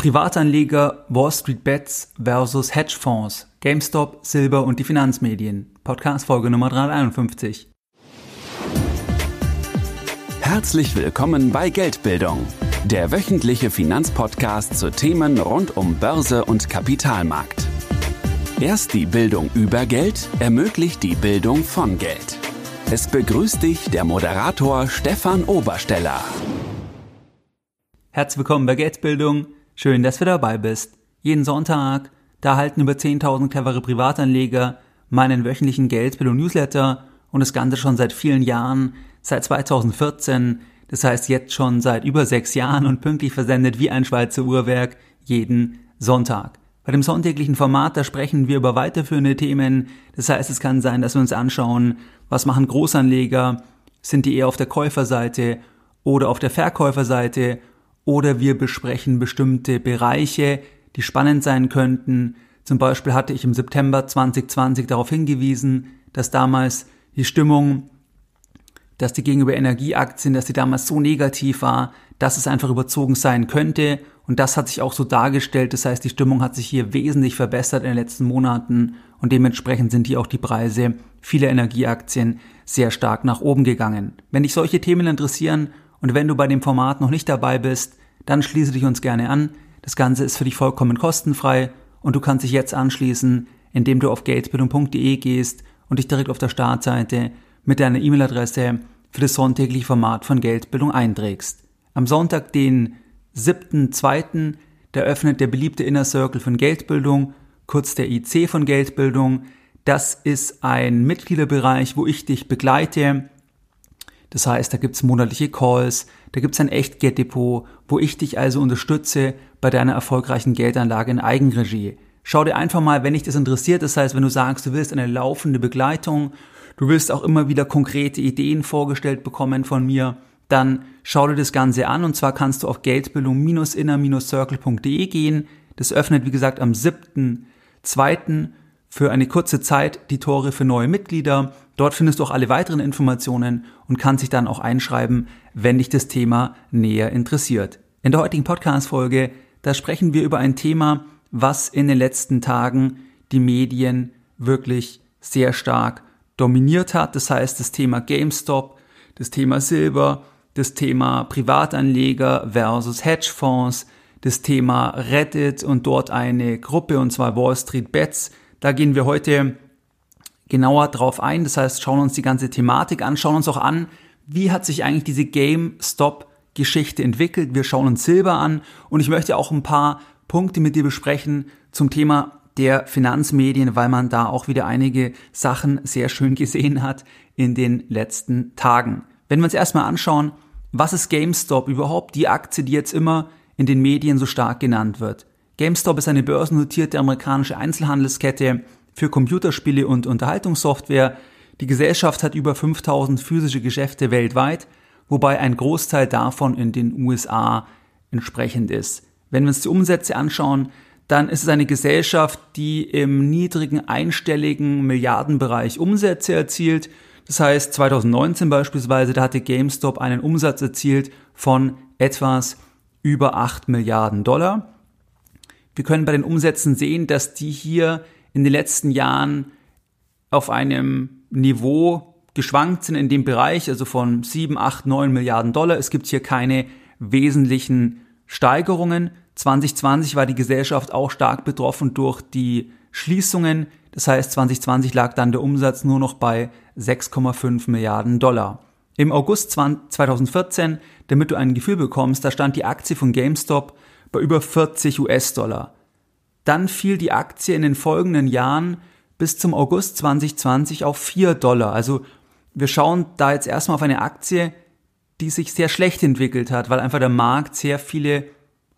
Privatanleger, Wall Street Bets versus Hedgefonds, GameStop, Silber und die Finanzmedien. Podcast Folge Nummer 351. Herzlich willkommen bei Geldbildung, der wöchentliche Finanzpodcast zu Themen rund um Börse und Kapitalmarkt. Erst die Bildung über Geld ermöglicht die Bildung von Geld. Es begrüßt dich der Moderator Stefan Obersteller. Herzlich willkommen bei Geldbildung. Schön, dass du dabei bist. Jeden Sonntag, da erhalten über 10.000 clevere Privatanleger meinen wöchentlichen Geldbildung-Newsletter und das Ganze schon seit vielen Jahren, seit 2014, das heißt jetzt schon seit über sechs Jahren und pünktlich versendet wie ein Schweizer Uhrwerk jeden Sonntag. Bei dem sonntäglichen Format, da sprechen wir über weiterführende Themen. Das heißt, es kann sein, dass wir uns anschauen, was machen Großanleger, sind die eher auf der Käuferseite oder auf der Verkäuferseite oder wir besprechen bestimmte Bereiche, die spannend sein könnten. Zum Beispiel hatte ich im September 2020 darauf hingewiesen, dass damals die Stimmung, dass die gegenüber Energieaktien, dass die damals so negativ war, dass es einfach überzogen sein könnte. Und das hat sich auch so dargestellt. Das heißt, die Stimmung hat sich hier wesentlich verbessert in den letzten Monaten und dementsprechend sind hier auch die Preise vieler Energieaktien sehr stark nach oben gegangen. Wenn dich solche Themen interessieren und wenn du bei dem Format noch nicht dabei bist, dann schließe dich uns gerne an. Das Ganze ist für dich vollkommen kostenfrei und du kannst dich jetzt anschließen, indem du auf geldbildung.de gehst und dich direkt auf der Startseite mit deiner E-Mail-Adresse für das sonntägliche Format von Geldbildung einträgst. Am Sonntag, den 7.2., da öffnet der beliebte Inner Circle von Geldbildung, kurz der IC von Geldbildung. Das ist ein Mitgliederbereich, wo ich dich begleite das heißt, da gibt's monatliche Calls, da gibt's ein Echtgelddepot, wo ich dich also unterstütze bei deiner erfolgreichen Geldanlage in Eigenregie. Schau dir einfach mal, wenn dich das interessiert, das heißt, wenn du sagst, du willst eine laufende Begleitung, du willst auch immer wieder konkrete Ideen vorgestellt bekommen von mir, dann schau dir das Ganze an und zwar kannst du auf geldbildung-inner-circle.de gehen. Das öffnet, wie gesagt, am 7.2. für eine kurze Zeit die Tore für neue Mitglieder. Dort findest du auch alle weiteren Informationen und kannst dich dann auch einschreiben, wenn dich das Thema näher interessiert. In der heutigen Podcast-Folge, da sprechen wir über ein Thema, was in den letzten Tagen die Medien wirklich sehr stark dominiert hat. Das heißt, das Thema GameStop, das Thema Silber, das Thema Privatanleger versus Hedgefonds, das Thema Reddit und dort eine Gruppe, und zwar Wall Street Bets. Da gehen wir heute genauer drauf ein. Das heißt, schauen uns die ganze Thematik an, schauen uns auch an, wie hat sich eigentlich diese GameStop-Geschichte entwickelt. Wir schauen uns Silber an und ich möchte auch ein paar Punkte mit dir besprechen zum Thema der Finanzmedien, weil man da auch wieder einige Sachen sehr schön gesehen hat in den letzten Tagen. Wenn wir uns erstmal anschauen, was ist GameStop überhaupt, die Aktie, die jetzt immer in den Medien so stark genannt wird. GameStop ist eine börsennotierte amerikanische Einzelhandelskette, für Computerspiele und Unterhaltungssoftware. Die Gesellschaft hat über 5000 physische Geschäfte weltweit, wobei ein Großteil davon in den USA entsprechend ist. Wenn wir uns die Umsätze anschauen, dann ist es eine Gesellschaft, die im niedrigen einstelligen Milliardenbereich Umsätze erzielt. Das heißt, 2019 beispielsweise, da hatte GameStop einen Umsatz erzielt von etwas über 8 Milliarden Dollar. Wir können bei den Umsätzen sehen, dass die hier in den letzten Jahren auf einem Niveau geschwankt sind in dem Bereich, also von 7, 8, 9 Milliarden Dollar. Es gibt hier keine wesentlichen Steigerungen. 2020 war die Gesellschaft auch stark betroffen durch die Schließungen. Das heißt, 2020 lag dann der Umsatz nur noch bei 6,5 Milliarden Dollar. Im August 2014, damit du ein Gefühl bekommst, da stand die Aktie von GameStop bei über 40 US-Dollar. Dann fiel die Aktie in den folgenden Jahren bis zum August 2020 auf 4 Dollar. Also wir schauen da jetzt erstmal auf eine Aktie, die sich sehr schlecht entwickelt hat, weil einfach der Markt sehr viele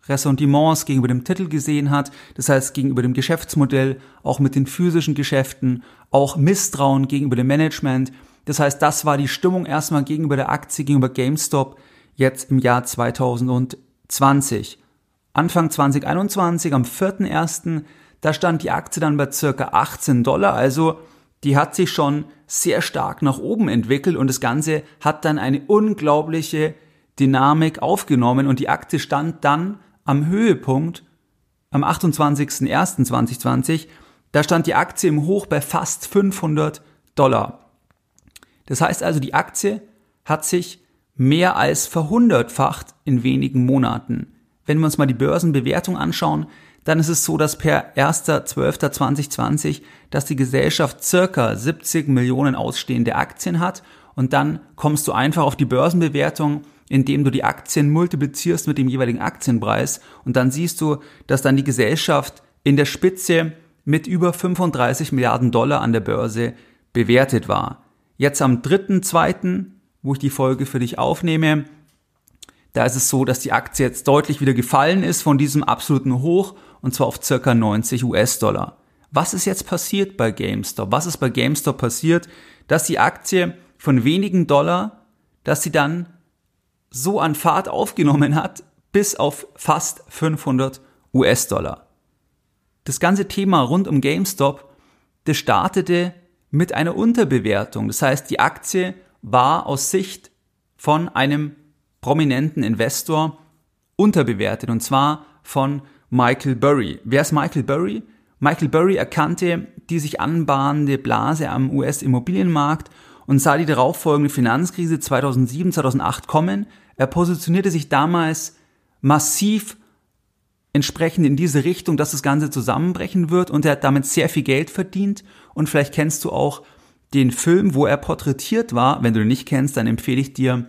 Ressentiments gegenüber dem Titel gesehen hat, das heißt gegenüber dem Geschäftsmodell, auch mit den physischen Geschäften, auch Misstrauen gegenüber dem Management. Das heißt, das war die Stimmung erstmal gegenüber der Aktie, gegenüber GameStop jetzt im Jahr 2020. Anfang 2021, am 4.1., da stand die Aktie dann bei circa 18 Dollar, also die hat sich schon sehr stark nach oben entwickelt und das Ganze hat dann eine unglaubliche Dynamik aufgenommen und die Aktie stand dann am Höhepunkt am 28.01.2020, da stand die Aktie im Hoch bei fast 500 Dollar. Das heißt also, die Aktie hat sich mehr als verhundertfacht in wenigen Monaten. Wenn wir uns mal die Börsenbewertung anschauen, dann ist es so, dass per 1.12.2020, dass die Gesellschaft circa 70 Millionen ausstehende Aktien hat und dann kommst du einfach auf die Börsenbewertung, indem du die Aktien multiplizierst mit dem jeweiligen Aktienpreis und dann siehst du, dass dann die Gesellschaft in der Spitze mit über 35 Milliarden Dollar an der Börse bewertet war. Jetzt am 3.2., wo ich die Folge für dich aufnehme, da ist es so, dass die Aktie jetzt deutlich wieder gefallen ist von diesem absoluten Hoch und zwar auf circa 90 US-Dollar. Was ist jetzt passiert bei GameStop? Was ist bei GameStop passiert, dass die Aktie von wenigen Dollar, dass sie dann so an Fahrt aufgenommen hat, bis auf fast 500 US-Dollar. Das ganze Thema rund um GameStop, das startete mit einer Unterbewertung. Das heißt, die Aktie war aus Sicht von einem prominenten Investor unterbewertet und zwar von Michael Burry. Wer ist Michael Burry? Michael Burry erkannte die sich anbahnende Blase am US-Immobilienmarkt und sah die darauffolgende Finanzkrise 2007, 2008 kommen. Er positionierte sich damals massiv entsprechend in diese Richtung, dass das Ganze zusammenbrechen wird und er hat damit sehr viel Geld verdient und vielleicht kennst du auch den Film, wo er porträtiert war. Wenn du den nicht kennst, dann empfehle ich dir,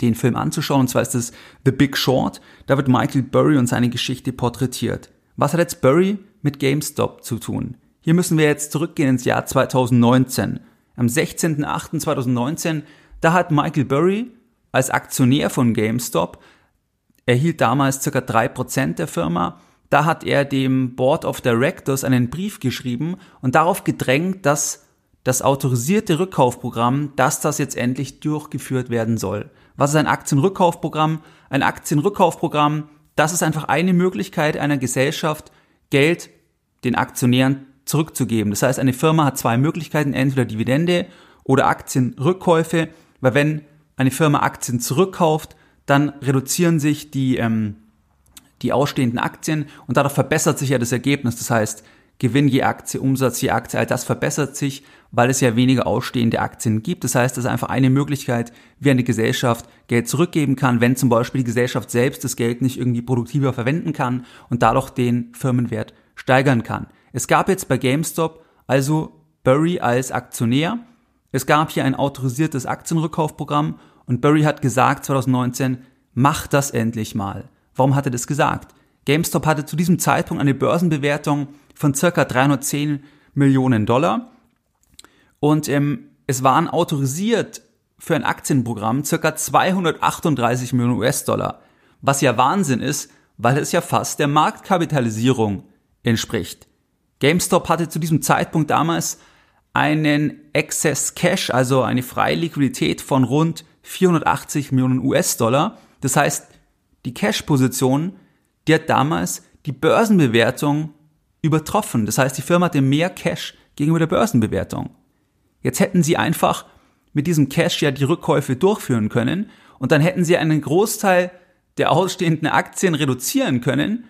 den Film anzuschauen. Und zwar ist es The Big Short. Da wird Michael Burry und seine Geschichte porträtiert. Was hat jetzt Burry mit GameStop zu tun? Hier müssen wir jetzt zurückgehen ins Jahr 2019. Am 16.08.2019, da hat Michael Burry als Aktionär von GameStop, erhielt damals ca. 3% der Firma, da hat er dem Board of Directors einen Brief geschrieben und darauf gedrängt, dass das autorisierte Rückkaufprogramm, dass das jetzt endlich durchgeführt werden soll. Was ist ein Aktienrückkaufprogramm? Ein Aktienrückkaufprogramm, das ist einfach eine Möglichkeit einer Gesellschaft, Geld den Aktionären zurückzugeben. Das heißt, eine Firma hat zwei Möglichkeiten, entweder Dividende oder Aktienrückkäufe, weil wenn eine Firma Aktien zurückkauft, dann reduzieren sich die, ähm, die ausstehenden Aktien und dadurch verbessert sich ja das Ergebnis. Das heißt, Gewinn je Aktie, Umsatz je Aktie, all das verbessert sich, weil es ja weniger ausstehende Aktien gibt. Das heißt, das ist einfach eine Möglichkeit, wie eine Gesellschaft Geld zurückgeben kann, wenn zum Beispiel die Gesellschaft selbst das Geld nicht irgendwie produktiver verwenden kann und dadurch den Firmenwert steigern kann. Es gab jetzt bei GameStop also Burry als Aktionär. Es gab hier ein autorisiertes Aktienrückkaufprogramm und Burry hat gesagt 2019, mach das endlich mal. Warum hat er das gesagt? GameStop hatte zu diesem Zeitpunkt eine Börsenbewertung von circa 310 Millionen Dollar. Und ähm, es waren autorisiert für ein Aktienprogramm circa 238 Millionen US-Dollar. Was ja Wahnsinn ist, weil es ja fast der Marktkapitalisierung entspricht. GameStop hatte zu diesem Zeitpunkt damals einen Excess Cash, also eine freie Liquidität von rund 480 Millionen US-Dollar. Das heißt, die Cash-Position, die hat damals die Börsenbewertung übertroffen. Das heißt, die Firma hatte mehr Cash gegenüber der Börsenbewertung. Jetzt hätten sie einfach mit diesem Cash ja die Rückkäufe durchführen können und dann hätten sie einen Großteil der ausstehenden Aktien reduzieren können.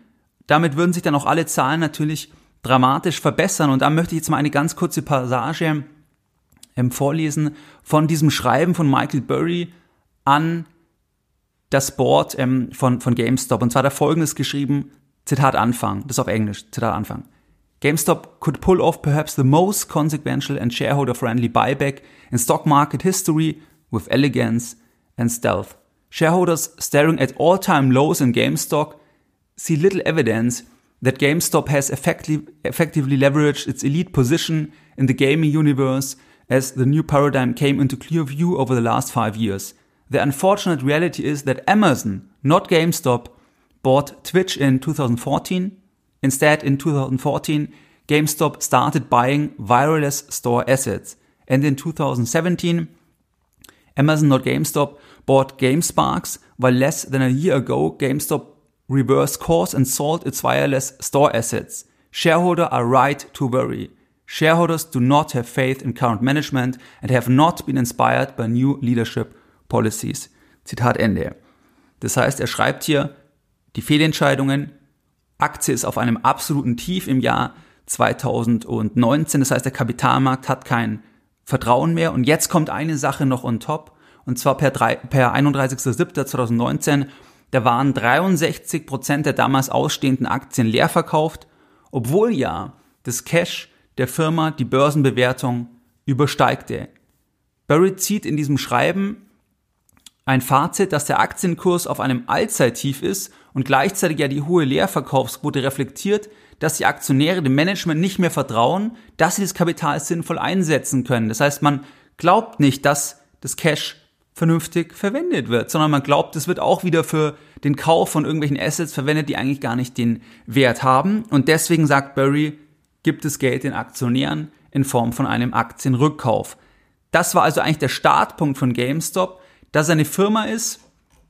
Damit würden sich dann auch alle Zahlen natürlich dramatisch verbessern. Und da möchte ich jetzt mal eine ganz kurze Passage ähm, vorlesen von diesem Schreiben von Michael Burry an das Board ähm, von, von GameStop. Und zwar er folgendes geschrieben, Zitat Anfang, das ist auf Englisch, Zitat Anfang. GameStop could pull off perhaps the most consequential and shareholder-friendly buyback in stock market history with elegance and stealth. Shareholders staring at all-time lows in GameStop see little evidence that GameStop has effectively, effectively leveraged its elite position in the gaming universe as the new paradigm came into clear view over the last five years. The unfortunate reality is that Amazon, not GameStop, bought Twitch in 2014. Instead, in 2014, GameStop started buying wireless store assets. And in 2017, Amazon, not GameStop, bought GameSparks, while less than a year ago, GameStop reversed course and sold its wireless store assets. Shareholders are right to worry. Shareholders do not have faith in current management and have not been inspired by new leadership policies. Zitat Ende. Das heißt, er schreibt hier, die Fehlentscheidungen Aktie ist auf einem absoluten Tief im Jahr 2019. Das heißt, der Kapitalmarkt hat kein Vertrauen mehr. Und jetzt kommt eine Sache noch on top. Und zwar per, per 31.07.2019. Da waren 63 Prozent der damals ausstehenden Aktien leer verkauft, obwohl ja das Cash der Firma die Börsenbewertung übersteigte. Barry zieht in diesem Schreiben ein Fazit, dass der Aktienkurs auf einem Allzeittief ist und gleichzeitig ja die hohe Leerverkaufsquote reflektiert, dass die Aktionäre dem Management nicht mehr vertrauen, dass sie das Kapital sinnvoll einsetzen können. Das heißt, man glaubt nicht, dass das Cash vernünftig verwendet wird, sondern man glaubt, es wird auch wieder für den Kauf von irgendwelchen Assets verwendet, die eigentlich gar nicht den Wert haben. Und deswegen sagt Barry, gibt es Geld den Aktionären in Form von einem Aktienrückkauf. Das war also eigentlich der Startpunkt von GameStop, dass es eine Firma ist,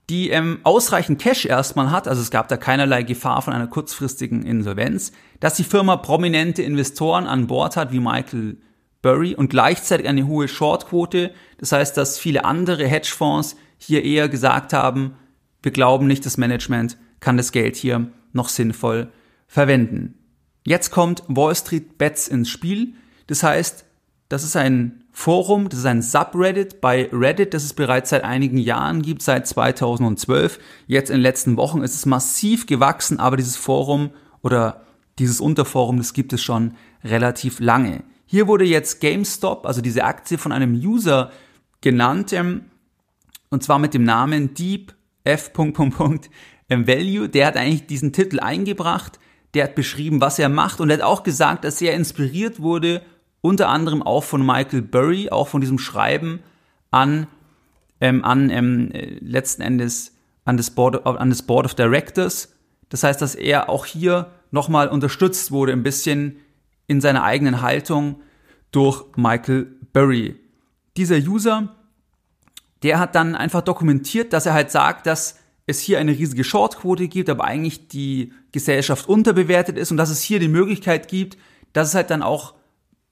die ähm, ausreichend Cash erstmal hat, also es gab da keinerlei Gefahr von einer kurzfristigen Insolvenz, dass die Firma prominente Investoren an Bord hat, wie Michael Burry, und gleichzeitig eine hohe Shortquote. Das heißt, dass viele andere Hedgefonds hier eher gesagt haben, wir glauben nicht, das Management kann das Geld hier noch sinnvoll verwenden. Jetzt kommt Wall Street Bets ins Spiel. Das heißt, das ist ein Forum, das ist ein Subreddit bei Reddit, das es bereits seit einigen Jahren gibt, seit 2012. Jetzt in den letzten Wochen ist es massiv gewachsen, aber dieses Forum oder dieses Unterforum, das gibt es schon relativ lange. Hier wurde jetzt GameStop, also diese Aktie von einem User genannt, ähm, und zwar mit dem Namen Deep F. Value. Der hat eigentlich diesen Titel eingebracht, der hat beschrieben, was er macht und er hat auch gesagt, dass er inspiriert wurde unter anderem auch von Michael Burry, auch von diesem Schreiben an, ähm, an ähm, letzten Endes an das, Board, an das Board of Directors. Das heißt, dass er auch hier nochmal unterstützt wurde, ein bisschen in seiner eigenen Haltung durch Michael Burry. Dieser User, der hat dann einfach dokumentiert, dass er halt sagt, dass es hier eine riesige Shortquote gibt, aber eigentlich die Gesellschaft unterbewertet ist und dass es hier die Möglichkeit gibt, dass es halt dann auch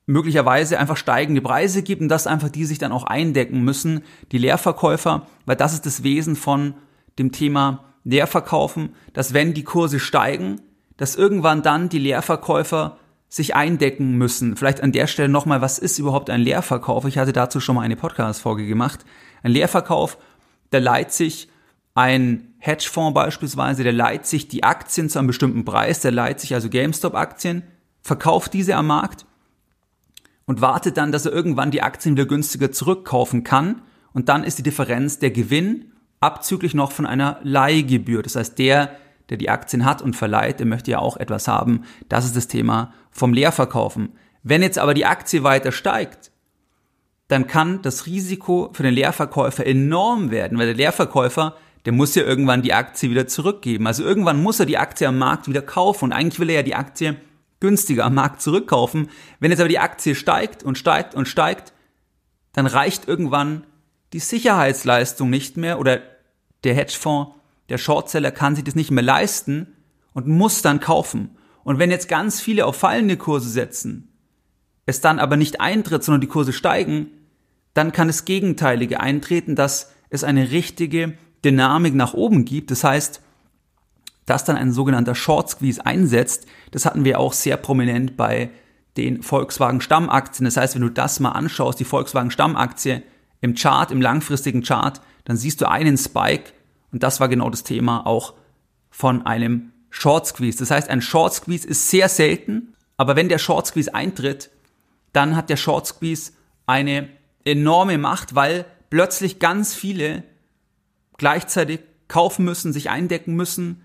möglicherweise einfach steigende Preise gibt und dass einfach die sich dann auch eindecken müssen, die Leerverkäufer, weil das ist das Wesen von dem Thema Leerverkaufen, dass wenn die Kurse steigen, dass irgendwann dann die Leerverkäufer sich eindecken müssen. Vielleicht an der Stelle nochmal, was ist überhaupt ein Leerverkauf? Ich hatte dazu schon mal eine Podcast-Folge gemacht. Ein Leerverkauf, da leiht sich ein Hedgefonds beispielsweise, der leiht sich die Aktien zu einem bestimmten Preis, der leiht sich also GameStop-Aktien, verkauft diese am Markt und wartet dann, dass er irgendwann die Aktien wieder günstiger zurückkaufen kann. Und dann ist die Differenz der Gewinn abzüglich noch von einer Leihgebühr. Das heißt, der, der die Aktien hat und verleiht, der möchte ja auch etwas haben. Das ist das Thema vom Leerverkaufen. Wenn jetzt aber die Aktie weiter steigt, dann kann das Risiko für den Leerverkäufer enorm werden, weil der Leerverkäufer, der muss ja irgendwann die Aktie wieder zurückgeben. Also irgendwann muss er die Aktie am Markt wieder kaufen und eigentlich will er ja die Aktie günstiger am Markt zurückkaufen. Wenn jetzt aber die Aktie steigt und steigt und steigt, dann reicht irgendwann die Sicherheitsleistung nicht mehr oder der Hedgefonds, der Shortseller kann sich das nicht mehr leisten und muss dann kaufen. Und wenn jetzt ganz viele auf fallende Kurse setzen, es dann aber nicht eintritt, sondern die Kurse steigen, dann kann das Gegenteilige eintreten, dass es eine richtige Dynamik nach oben gibt. Das heißt, dass dann ein sogenannter Short Squeeze einsetzt. Das hatten wir auch sehr prominent bei den Volkswagen Stammaktien. Das heißt, wenn du das mal anschaust, die Volkswagen Stammaktie im Chart, im langfristigen Chart, dann siehst du einen Spike und das war genau das Thema auch von einem Short Squeeze. Das heißt, ein Short Squeeze ist sehr selten, aber wenn der Short Squeeze eintritt, dann hat der Short Squeeze eine enorme Macht, weil plötzlich ganz viele gleichzeitig kaufen müssen, sich eindecken müssen,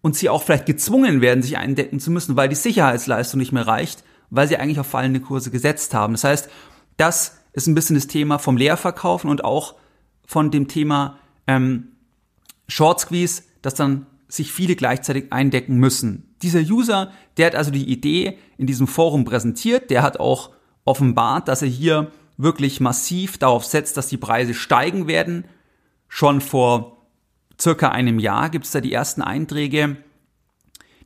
und sie auch vielleicht gezwungen werden, sich eindecken zu müssen, weil die Sicherheitsleistung nicht mehr reicht, weil sie eigentlich auf fallende Kurse gesetzt haben. Das heißt, das ist ein bisschen das Thema vom Leerverkaufen und auch von dem Thema ähm, Short Squeeze, dass dann sich viele gleichzeitig eindecken müssen. Dieser User, der hat also die Idee in diesem Forum präsentiert, der hat auch offenbart, dass er hier wirklich massiv darauf setzt, dass die Preise steigen werden. Schon vor circa einem Jahr gibt es da die ersten Einträge.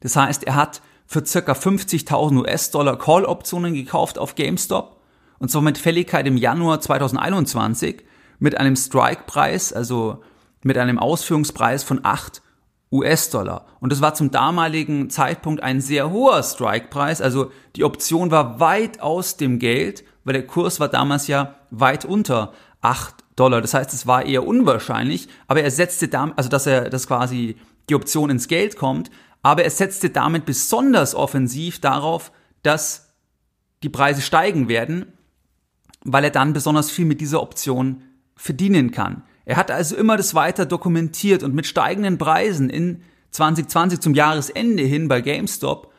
Das heißt, er hat für circa 50.000 US-Dollar Call-Optionen gekauft auf GameStop und zwar mit Fälligkeit im Januar 2021 mit einem Strike-Preis, also mit einem Ausführungspreis von 8 US-Dollar. Und das war zum damaligen Zeitpunkt ein sehr hoher Strike-Preis. Also die Option war weit aus dem Geld, weil der Kurs war damals ja weit unter 8 Dollar. Das heißt, es war eher unwahrscheinlich, aber er setzte damit, also dass er, dass quasi die Option ins Geld kommt, aber er setzte damit besonders offensiv darauf, dass die Preise steigen werden, weil er dann besonders viel mit dieser Option verdienen kann. Er hat also immer das weiter dokumentiert und mit steigenden Preisen in 2020 zum Jahresende hin bei GameStop,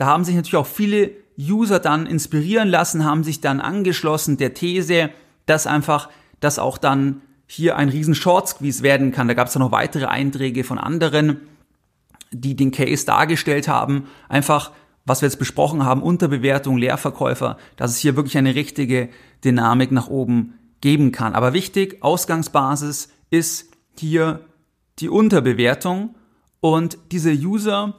da haben sich natürlich auch viele User dann inspirieren lassen, haben sich dann angeschlossen der These, dass einfach das auch dann hier ein riesen Short Squeeze werden kann. Da gab es dann noch weitere Einträge von anderen, die den Case dargestellt haben. Einfach, was wir jetzt besprochen haben, Unterbewertung, Leerverkäufer, dass es hier wirklich eine richtige Dynamik nach oben geben kann. Aber wichtig, Ausgangsbasis ist hier die Unterbewertung und dieser User,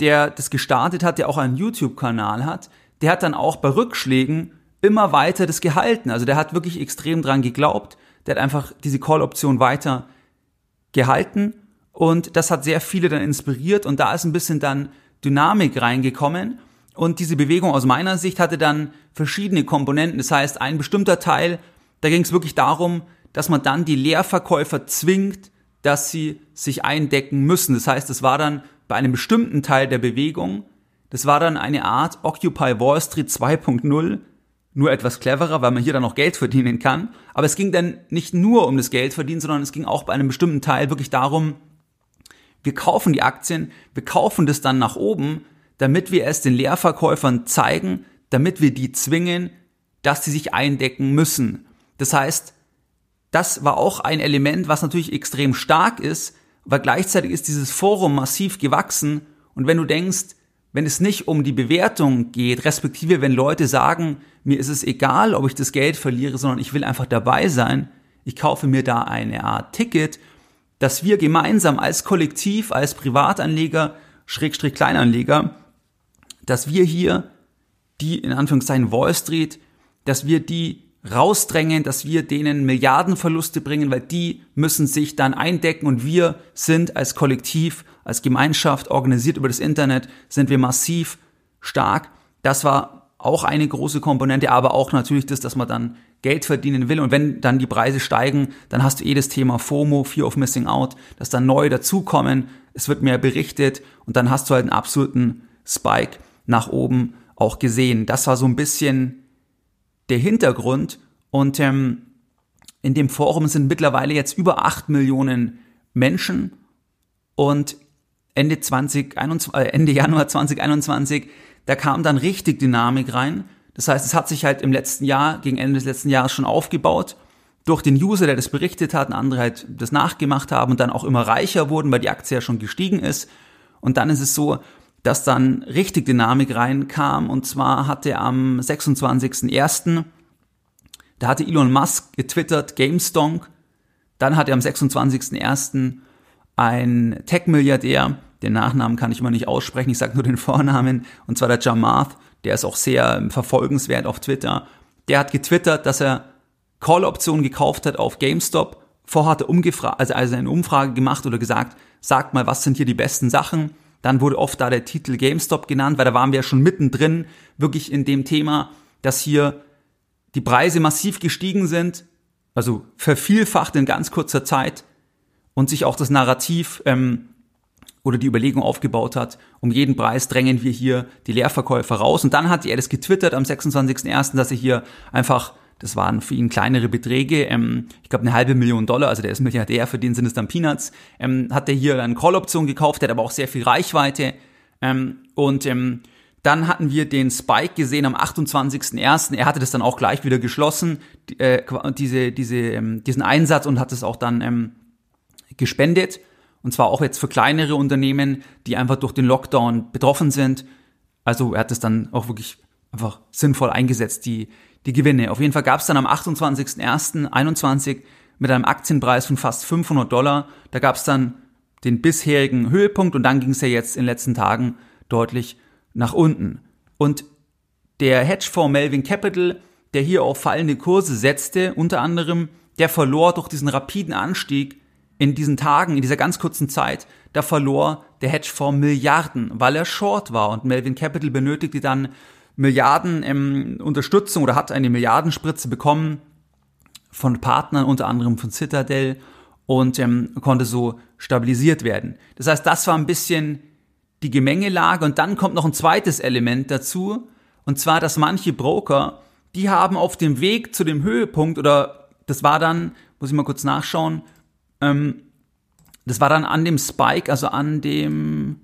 der das gestartet hat, der auch einen YouTube-Kanal hat, der hat dann auch bei Rückschlägen immer weiter das gehalten. Also der hat wirklich extrem dran geglaubt, der hat einfach diese Call-Option weiter gehalten und das hat sehr viele dann inspiriert und da ist ein bisschen dann Dynamik reingekommen und diese Bewegung aus meiner Sicht hatte dann verschiedene Komponenten. Das heißt, ein bestimmter Teil da ging es wirklich darum, dass man dann die Leerverkäufer zwingt, dass sie sich eindecken müssen. Das heißt, es war dann bei einem bestimmten Teil der Bewegung, das war dann eine Art Occupy Wall Street 2.0, nur etwas cleverer, weil man hier dann noch Geld verdienen kann. Aber es ging dann nicht nur um das Geld verdienen, sondern es ging auch bei einem bestimmten Teil wirklich darum, wir kaufen die Aktien, wir kaufen das dann nach oben, damit wir es den Leerverkäufern zeigen, damit wir die zwingen, dass sie sich eindecken müssen. Das heißt, das war auch ein Element, was natürlich extrem stark ist, weil gleichzeitig ist dieses Forum massiv gewachsen und wenn du denkst, wenn es nicht um die Bewertung geht, respektive wenn Leute sagen, mir ist es egal, ob ich das Geld verliere, sondern ich will einfach dabei sein, ich kaufe mir da eine Art Ticket, dass wir gemeinsam als Kollektiv, als Privatanleger, Schrägstrich Kleinanleger, dass wir hier die in Anführungszeichen Wall Street, dass wir die rausdrängen, dass wir denen Milliardenverluste bringen, weil die müssen sich dann eindecken und wir sind als Kollektiv, als Gemeinschaft organisiert über das Internet, sind wir massiv stark. Das war auch eine große Komponente, aber auch natürlich das, dass man dann Geld verdienen will und wenn dann die Preise steigen, dann hast du eh das Thema FOMO, Fear of Missing Out, dass dann neu dazukommen, es wird mehr berichtet und dann hast du halt einen absoluten Spike nach oben auch gesehen. Das war so ein bisschen der Hintergrund. Und ähm, in dem Forum sind mittlerweile jetzt über 8 Millionen Menschen. Und Ende, 2021, äh, Ende Januar 2021, da kam dann richtig Dynamik rein. Das heißt, es hat sich halt im letzten Jahr, gegen Ende des letzten Jahres schon aufgebaut. Durch den User, der das berichtet hat, und andere halt das nachgemacht haben und dann auch immer reicher wurden, weil die Aktie ja schon gestiegen ist. Und dann ist es so, dass dann richtig Dynamik reinkam. Und zwar hatte am 26.01. Da hatte Elon Musk getwittert, GameStonk. Dann hat er am 26.01. ein Tech-Milliardär, den Nachnamen kann ich immer nicht aussprechen, ich sage nur den Vornamen, und zwar der Jamath, der ist auch sehr verfolgenswert auf Twitter. Der hat getwittert, dass er Call-Optionen gekauft hat auf GameStop. Vorher hat er umgefragt, also, also eine Umfrage gemacht oder gesagt, sagt mal, was sind hier die besten Sachen? Dann wurde oft da der Titel GameStop genannt, weil da waren wir ja schon mittendrin, wirklich in dem Thema, dass hier die Preise massiv gestiegen sind, also vervielfacht in ganz kurzer Zeit und sich auch das Narrativ ähm, oder die Überlegung aufgebaut hat, um jeden Preis drängen wir hier die Leerverkäufer raus. Und dann hat er das getwittert am 26.01., dass er hier einfach das waren für ihn kleinere Beträge, ähm, ich glaube eine halbe Million Dollar, also der ist Milliardär, für den sind es dann Peanuts, ähm, hat er hier eine Call-Option gekauft, der hat aber auch sehr viel Reichweite ähm, und ähm, dann hatten wir den Spike gesehen am 28.01. Er hatte das dann auch gleich wieder geschlossen, äh, diese, diese, ähm, diesen Einsatz und hat es auch dann ähm, gespendet. Und zwar auch jetzt für kleinere Unternehmen, die einfach durch den Lockdown betroffen sind. Also er hat es dann auch wirklich einfach sinnvoll eingesetzt, die, die Gewinne. Auf jeden Fall gab es dann am 28.01.21 mit einem Aktienpreis von fast 500 Dollar, da gab es dann den bisherigen Höhepunkt und dann ging es ja jetzt in den letzten Tagen deutlich nach unten. Und der Hedgefonds Melvin Capital, der hier auf fallende Kurse setzte, unter anderem, der verlor durch diesen rapiden Anstieg in diesen Tagen, in dieser ganz kurzen Zeit, da verlor der Hedgefonds Milliarden, weil er short war und Melvin Capital benötigte dann Milliarden ähm, Unterstützung oder hat eine Milliardenspritze bekommen von Partnern, unter anderem von Citadel und ähm, konnte so stabilisiert werden. Das heißt, das war ein bisschen die Gemengelage und dann kommt noch ein zweites Element dazu und zwar, dass manche Broker, die haben auf dem Weg zu dem Höhepunkt oder das war dann, muss ich mal kurz nachschauen, ähm, das war dann an dem Spike, also an dem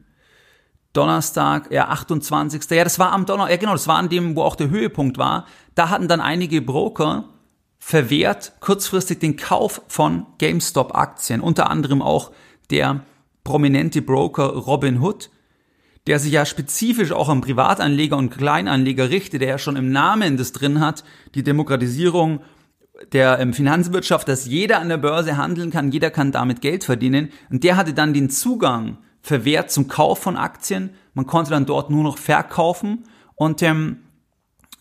Donnerstag, ja, 28. Ja, das war am Donnerstag, ja genau, das war an dem, wo auch der Höhepunkt war. Da hatten dann einige Broker verwehrt kurzfristig den Kauf von GameStop-Aktien, unter anderem auch der prominente Broker Robin Hood, der sich ja spezifisch auch an Privatanleger und Kleinanleger richtet, der ja schon im Namen das drin hat, die Demokratisierung der ähm, Finanzwirtschaft, dass jeder an der Börse handeln kann, jeder kann damit Geld verdienen. Und der hatte dann den Zugang verwehrt zum Kauf von Aktien. Man konnte dann dort nur noch verkaufen. Und ähm,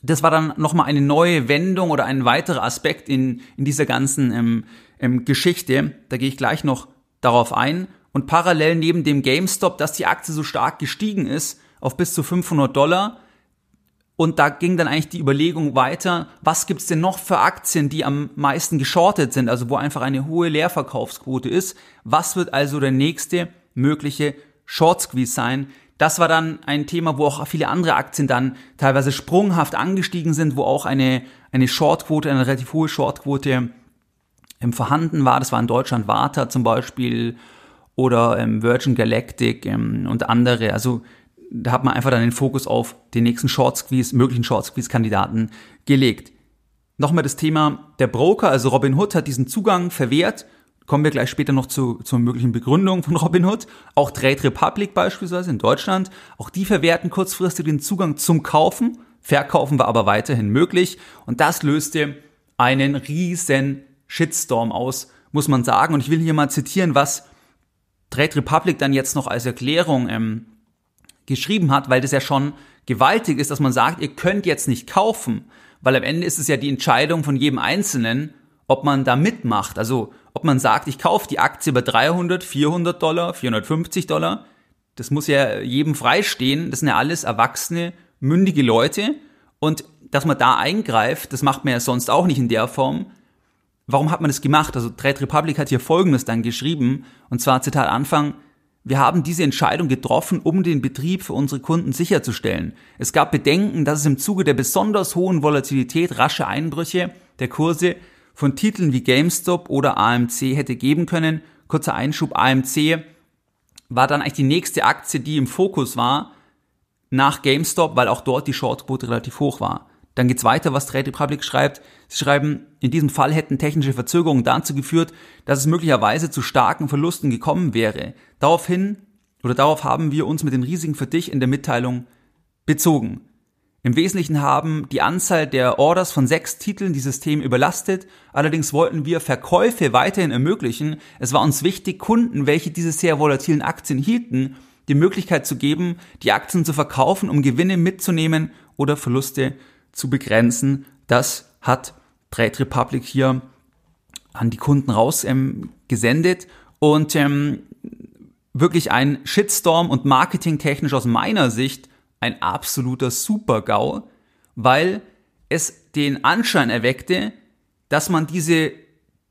das war dann nochmal eine neue Wendung oder ein weiterer Aspekt in, in dieser ganzen ähm, ähm, Geschichte. Da gehe ich gleich noch darauf ein. Und parallel neben dem GameStop, dass die Aktie so stark gestiegen ist, auf bis zu 500 Dollar, und da ging dann eigentlich die Überlegung weiter, was gibt's denn noch für Aktien, die am meisten geschortet sind, also wo einfach eine hohe Leerverkaufsquote ist. Was wird also der nächste mögliche Short Squeeze sein? Das war dann ein Thema, wo auch viele andere Aktien dann teilweise sprunghaft angestiegen sind, wo auch eine, eine Shortquote, eine relativ hohe Shortquote ähm, vorhanden war. Das war in Deutschland Warta zum Beispiel oder ähm, Virgin Galactic ähm, und andere. Also da hat man einfach dann den Fokus auf den nächsten Short Squeeze, möglichen Short Squeeze Kandidaten gelegt. Nochmal das Thema der Broker, also Robinhood hat diesen Zugang verwehrt. Kommen wir gleich später noch zu, zur möglichen Begründung von Robinhood. Auch Trade Republic beispielsweise in Deutschland. Auch die verwehrten kurzfristig den Zugang zum Kaufen. Verkaufen war aber weiterhin möglich. Und das löste einen riesen Shitstorm aus, muss man sagen. Und ich will hier mal zitieren, was Trade Republic dann jetzt noch als Erklärung ähm, geschrieben hat, weil das ja schon gewaltig ist, dass man sagt, ihr könnt jetzt nicht kaufen, weil am Ende ist es ja die Entscheidung von jedem Einzelnen, ob man da mitmacht. Also ob man sagt, ich kaufe die Aktie bei 300, 400 Dollar, 450 Dollar. Das muss ja jedem freistehen. Das sind ja alles erwachsene, mündige Leute. Und dass man da eingreift, das macht man ja sonst auch nicht in der Form. Warum hat man das gemacht? Also Trade Republic hat hier Folgendes dann geschrieben. Und zwar Zitat Anfang, wir haben diese Entscheidung getroffen, um den Betrieb für unsere Kunden sicherzustellen. Es gab Bedenken, dass es im Zuge der besonders hohen Volatilität rasche Einbrüche der Kurse von Titeln wie GameStop oder AMC hätte geben können. Kurzer Einschub, AMC war dann eigentlich die nächste Aktie, die im Fokus war nach GameStop, weil auch dort die Shortquote relativ hoch war. Dann geht's weiter, was Trade Republic schreibt. Sie schreiben, in diesem Fall hätten technische Verzögerungen dazu geführt, dass es möglicherweise zu starken Verlusten gekommen wäre. Daraufhin oder darauf haben wir uns mit den Risiken für dich in der Mitteilung bezogen. Im Wesentlichen haben die Anzahl der Orders von sechs Titeln die Systeme überlastet. Allerdings wollten wir Verkäufe weiterhin ermöglichen. Es war uns wichtig, Kunden, welche diese sehr volatilen Aktien hielten, die Möglichkeit zu geben, die Aktien zu verkaufen, um Gewinne mitzunehmen oder Verluste zu begrenzen. Das hat Trade Republic hier an die Kunden raus ähm, gesendet und ähm, wirklich ein Shitstorm und marketingtechnisch aus meiner Sicht ein absoluter Super-GAU, weil es den Anschein erweckte, dass man diese,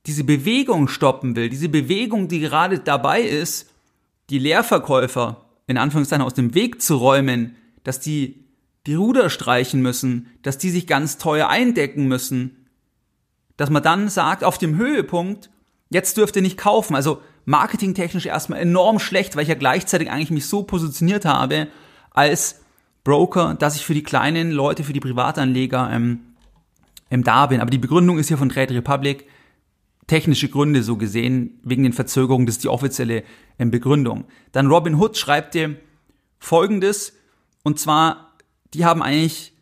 diese Bewegung stoppen will, diese Bewegung, die gerade dabei ist, die Leerverkäufer in Anführungszeichen aus dem Weg zu räumen, dass die die Ruder streichen müssen, dass die sich ganz teuer eindecken müssen, dass man dann sagt, auf dem Höhepunkt, jetzt dürft ihr nicht kaufen. Also marketingtechnisch erstmal enorm schlecht, weil ich ja gleichzeitig eigentlich mich so positioniert habe als Broker, dass ich für die kleinen Leute, für die Privatanleger ähm, ähm, da bin. Aber die Begründung ist hier von Trade Republic technische Gründe so gesehen, wegen den Verzögerungen, das ist die offizielle ähm, Begründung. Dann Robin Hood schreibt dir folgendes, und zwar die haben eigentlich,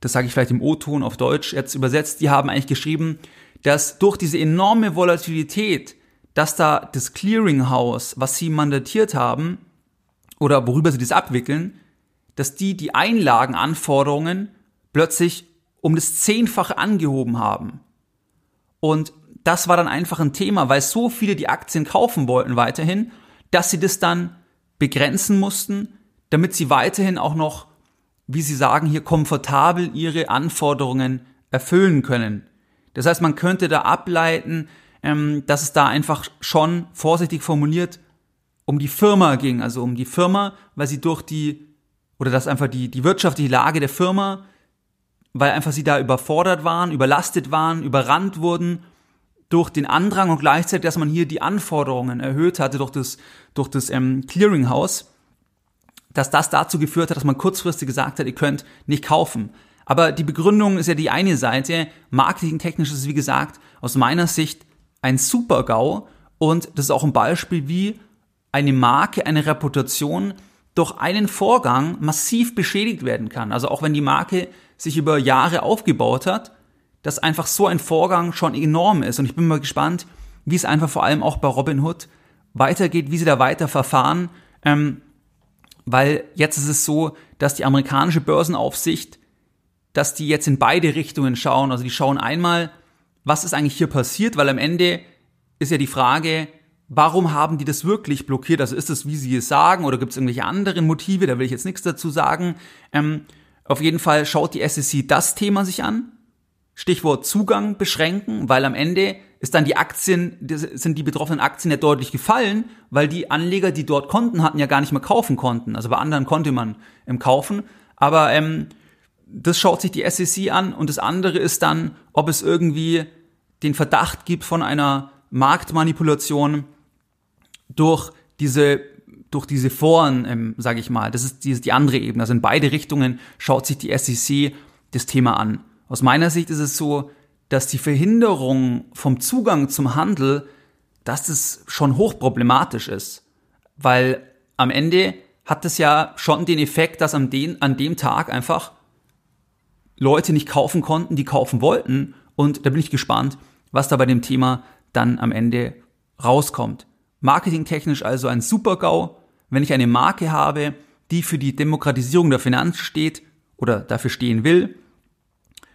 das sage ich vielleicht im O-Ton auf Deutsch jetzt übersetzt, die haben eigentlich geschrieben, dass durch diese enorme Volatilität, dass da das Clearinghouse, was sie mandatiert haben, oder worüber sie das abwickeln, dass die die Einlagenanforderungen plötzlich um das Zehnfache angehoben haben. Und das war dann einfach ein Thema, weil so viele die Aktien kaufen wollten weiterhin, dass sie das dann begrenzen mussten, damit sie weiterhin auch noch, wie sie sagen, hier komfortabel ihre Anforderungen erfüllen können. Das heißt, man könnte da ableiten, ähm, dass es da einfach schon vorsichtig formuliert um die Firma ging, also um die Firma, weil sie durch die, oder dass einfach die, die wirtschaftliche Lage der Firma, weil einfach sie da überfordert waren, überlastet waren, überrannt wurden durch den Andrang und gleichzeitig, dass man hier die Anforderungen erhöht hatte durch das, durch das ähm, Clearinghouse, dass das dazu geführt hat, dass man kurzfristig gesagt hat, ihr könnt nicht kaufen. Aber die Begründung ist ja die eine Seite. Marketingtechnisch ist es, wie gesagt, aus meiner Sicht ein Super-GAU und das ist auch ein Beispiel, wie eine Marke, eine Reputation durch einen Vorgang massiv beschädigt werden kann. Also auch wenn die Marke sich über Jahre aufgebaut hat, dass einfach so ein Vorgang schon enorm ist. Und ich bin mal gespannt, wie es einfach vor allem auch bei Robinhood weitergeht, wie sie da weiter verfahren. Ähm, weil jetzt ist es so, dass die amerikanische Börsenaufsicht, dass die jetzt in beide Richtungen schauen. Also die schauen einmal, was ist eigentlich hier passiert, weil am Ende ist ja die Frage, warum haben die das wirklich blockiert? Also ist es, wie sie es sagen, oder gibt es irgendwelche anderen Motive? Da will ich jetzt nichts dazu sagen. Ähm, auf jeden Fall schaut die SEC das Thema sich an. Stichwort Zugang beschränken, weil am Ende ist dann die Aktien, sind die betroffenen Aktien ja deutlich gefallen, weil die Anleger, die dort Konten hatten, ja gar nicht mehr kaufen konnten. Also bei anderen konnte man ähm, kaufen. Aber ähm, das schaut sich die SEC an und das andere ist dann, ob es irgendwie den Verdacht gibt von einer Marktmanipulation durch diese durch diese Foren, ähm, sage ich mal, das ist die, die andere Ebene. Also in beide Richtungen schaut sich die SEC das Thema an. Aus meiner Sicht ist es so, dass die Verhinderung vom Zugang zum Handel, dass das schon hochproblematisch ist. Weil am Ende hat es ja schon den Effekt, dass an, den, an dem Tag einfach Leute nicht kaufen konnten, die kaufen wollten. Und da bin ich gespannt, was da bei dem Thema dann am Ende rauskommt. Marketingtechnisch also ein Super-GAU, wenn ich eine Marke habe, die für die Demokratisierung der Finanzen steht oder dafür stehen will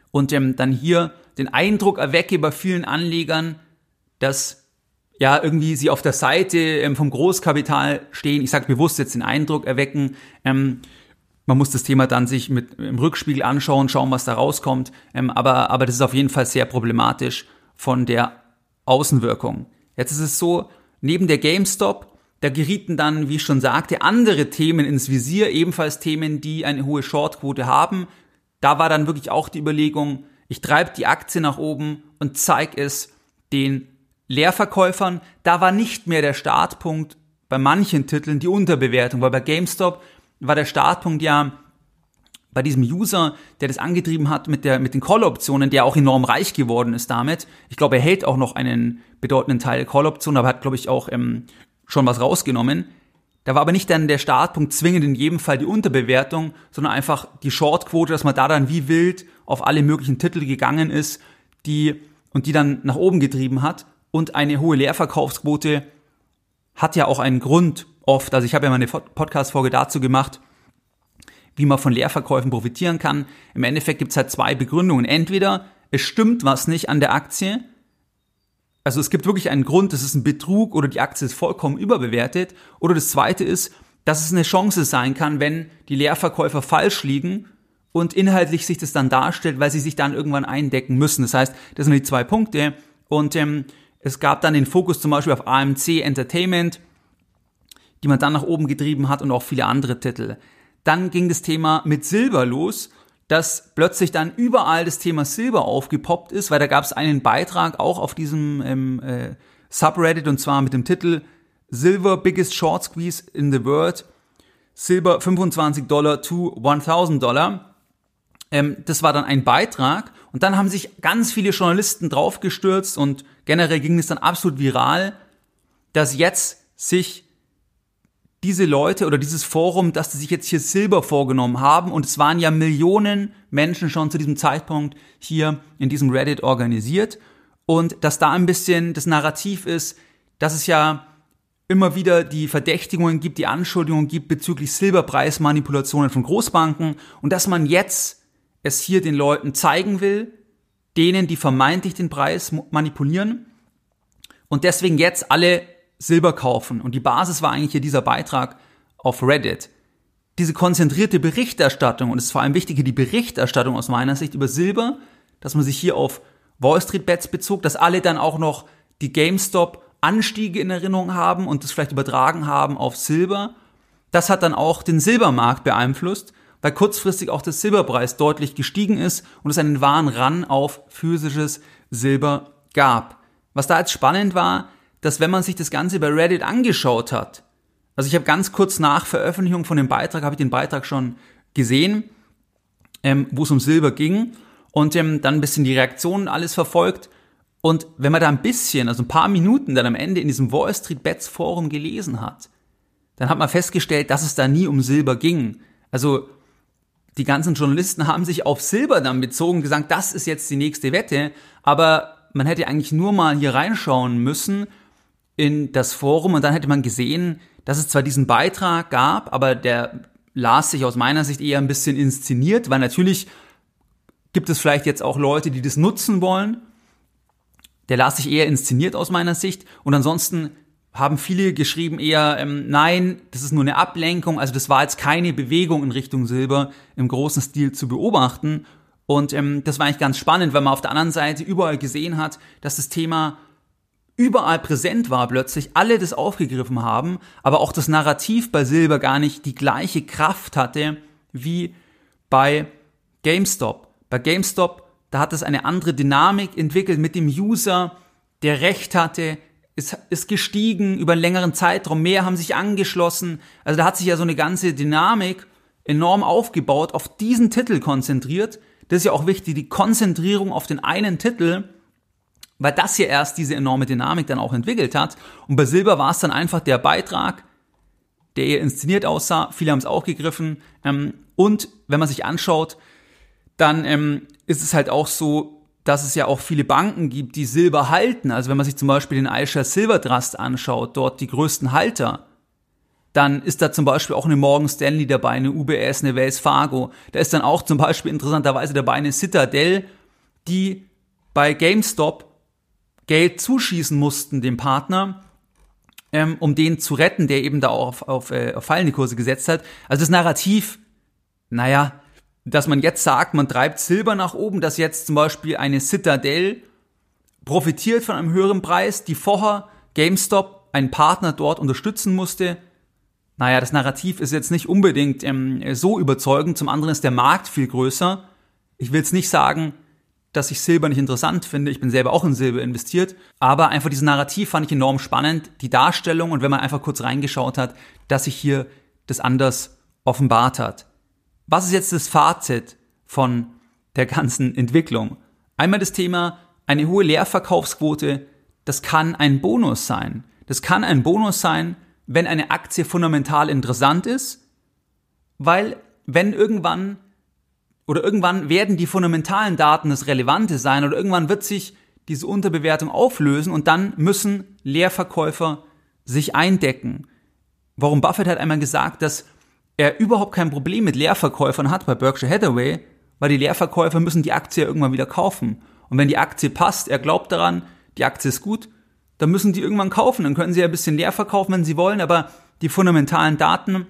und ähm, dann hier den Eindruck erwecke bei vielen Anlegern, dass ja irgendwie sie auf der Seite ähm, vom Großkapital stehen. Ich sage bewusst jetzt den Eindruck erwecken. Ähm, man muss das Thema dann sich mit im Rückspiegel anschauen, schauen, was da rauskommt. Ähm, aber, aber das ist auf jeden Fall sehr problematisch von der Außenwirkung. Jetzt ist es so, Neben der GameStop, da gerieten dann, wie ich schon sagte, andere Themen ins Visier, ebenfalls Themen, die eine hohe Shortquote haben. Da war dann wirklich auch die Überlegung, ich treibe die Aktie nach oben und zeige es den Leerverkäufern. Da war nicht mehr der Startpunkt bei manchen Titeln die Unterbewertung, weil bei GameStop war der Startpunkt ja bei diesem User, der das angetrieben hat mit, der, mit den Call-Optionen, der auch enorm reich geworden ist damit. Ich glaube, er hält auch noch einen bedeutenden Teil Call-Optionen, aber hat, glaube ich, auch ähm, schon was rausgenommen. Da war aber nicht dann der Startpunkt zwingend in jedem Fall die Unterbewertung, sondern einfach die Shortquote, dass man da dann wie wild auf alle möglichen Titel gegangen ist, die und die dann nach oben getrieben hat. Und eine hohe Leerverkaufsquote hat ja auch einen Grund oft. Also ich habe ja mal eine Podcast-Folge dazu gemacht, wie man von Leerverkäufen profitieren kann. Im Endeffekt gibt es halt zwei Begründungen. Entweder es stimmt was nicht an der Aktie, also es gibt wirklich einen Grund, das ist ein Betrug oder die Aktie ist vollkommen überbewertet. Oder das zweite ist, dass es eine Chance sein kann, wenn die Leerverkäufer falsch liegen und inhaltlich sich das dann darstellt, weil sie sich dann irgendwann eindecken müssen. Das heißt, das sind die zwei Punkte. Und ähm, es gab dann den Fokus zum Beispiel auf AMC Entertainment, die man dann nach oben getrieben hat und auch viele andere Titel. Dann ging das Thema mit Silber los, dass plötzlich dann überall das Thema Silber aufgepoppt ist, weil da gab es einen Beitrag auch auf diesem ähm, äh, Subreddit und zwar mit dem Titel Silver Biggest Short Squeeze in the World. Silber 25 Dollar to 1000 Dollar. Ähm, das war dann ein Beitrag und dann haben sich ganz viele Journalisten draufgestürzt und generell ging es dann absolut viral, dass jetzt sich diese Leute oder dieses Forum, dass sie sich jetzt hier Silber vorgenommen haben. Und es waren ja Millionen Menschen schon zu diesem Zeitpunkt hier in diesem Reddit organisiert. Und dass da ein bisschen das Narrativ ist, dass es ja immer wieder die Verdächtigungen gibt, die Anschuldigungen gibt bezüglich Silberpreismanipulationen von Großbanken. Und dass man jetzt es hier den Leuten zeigen will, denen, die vermeintlich den Preis manipulieren, und deswegen jetzt alle Silber kaufen. Und die Basis war eigentlich hier dieser Beitrag auf Reddit. Diese konzentrierte Berichterstattung, und es ist vor allem wichtig, die Berichterstattung aus meiner Sicht über Silber, dass man sich hier auf Wall Street Bets bezog, dass alle dann auch noch die GameStop Anstiege in Erinnerung haben und das vielleicht übertragen haben auf Silber. Das hat dann auch den Silbermarkt beeinflusst, weil kurzfristig auch der Silberpreis deutlich gestiegen ist und es einen wahren Run auf physisches Silber gab. Was da jetzt spannend war, dass wenn man sich das Ganze bei Reddit angeschaut hat, also ich habe ganz kurz nach Veröffentlichung von dem Beitrag, habe ich den Beitrag schon gesehen, ähm, wo es um Silber ging und ähm, dann ein bisschen die Reaktionen alles verfolgt. Und wenn man da ein bisschen, also ein paar Minuten dann am Ende in diesem Wall Street Bets Forum gelesen hat, dann hat man festgestellt, dass es da nie um Silber ging. Also die ganzen Journalisten haben sich auf Silber dann bezogen, gesagt, das ist jetzt die nächste Wette, aber man hätte eigentlich nur mal hier reinschauen müssen in das Forum und dann hätte man gesehen, dass es zwar diesen Beitrag gab, aber der las sich aus meiner Sicht eher ein bisschen inszeniert, weil natürlich gibt es vielleicht jetzt auch Leute, die das nutzen wollen. Der las sich eher inszeniert aus meiner Sicht und ansonsten haben viele geschrieben eher, ähm, nein, das ist nur eine Ablenkung, also das war jetzt keine Bewegung in Richtung Silber im großen Stil zu beobachten. Und ähm, das war eigentlich ganz spannend, weil man auf der anderen Seite überall gesehen hat, dass das Thema überall präsent war plötzlich, alle das aufgegriffen haben, aber auch das Narrativ bei Silber gar nicht die gleiche Kraft hatte wie bei GameStop. Bei GameStop, da hat es eine andere Dynamik entwickelt mit dem User, der Recht hatte, ist, ist gestiegen über einen längeren Zeitraum, mehr haben sich angeschlossen. Also da hat sich ja so eine ganze Dynamik enorm aufgebaut, auf diesen Titel konzentriert. Das ist ja auch wichtig, die Konzentrierung auf den einen Titel, weil das hier erst diese enorme Dynamik dann auch entwickelt hat. Und bei Silber war es dann einfach der Beitrag, der eher inszeniert aussah. Viele haben es auch gegriffen. Ähm, und wenn man sich anschaut, dann ähm, ist es halt auch so, dass es ja auch viele Banken gibt, die Silber halten. Also wenn man sich zum Beispiel den Aisha Silver Trust anschaut, dort die größten Halter, dann ist da zum Beispiel auch eine Morgan Stanley dabei, eine UBS, eine Wells Fargo. Da ist dann auch zum Beispiel interessanterweise dabei eine Citadel, die bei GameStop Geld zuschießen mussten dem Partner, ähm, um den zu retten, der eben da auf, auf, äh, auf fallende Kurse gesetzt hat. Also das Narrativ, naja, dass man jetzt sagt, man treibt Silber nach oben, dass jetzt zum Beispiel eine Citadel profitiert von einem höheren Preis, die vorher GameStop, einen Partner dort unterstützen musste. Naja, das Narrativ ist jetzt nicht unbedingt ähm, so überzeugend. Zum anderen ist der Markt viel größer. Ich will jetzt nicht sagen, dass ich Silber nicht interessant finde. Ich bin selber auch in Silber investiert. Aber einfach dieses Narrativ fand ich enorm spannend. Die Darstellung und wenn man einfach kurz reingeschaut hat, dass sich hier das anders offenbart hat. Was ist jetzt das Fazit von der ganzen Entwicklung? Einmal das Thema, eine hohe Leerverkaufsquote, das kann ein Bonus sein. Das kann ein Bonus sein, wenn eine Aktie fundamental interessant ist, weil wenn irgendwann oder irgendwann werden die fundamentalen Daten das Relevante sein oder irgendwann wird sich diese Unterbewertung auflösen und dann müssen Leerverkäufer sich eindecken. Warum Buffett hat einmal gesagt, dass er überhaupt kein Problem mit Leerverkäufern hat bei Berkshire Hathaway, weil die Leerverkäufer müssen die Aktie irgendwann wieder kaufen. Und wenn die Aktie passt, er glaubt daran, die Aktie ist gut, dann müssen die irgendwann kaufen. Dann können sie ja ein bisschen leer verkaufen, wenn sie wollen, aber die fundamentalen Daten,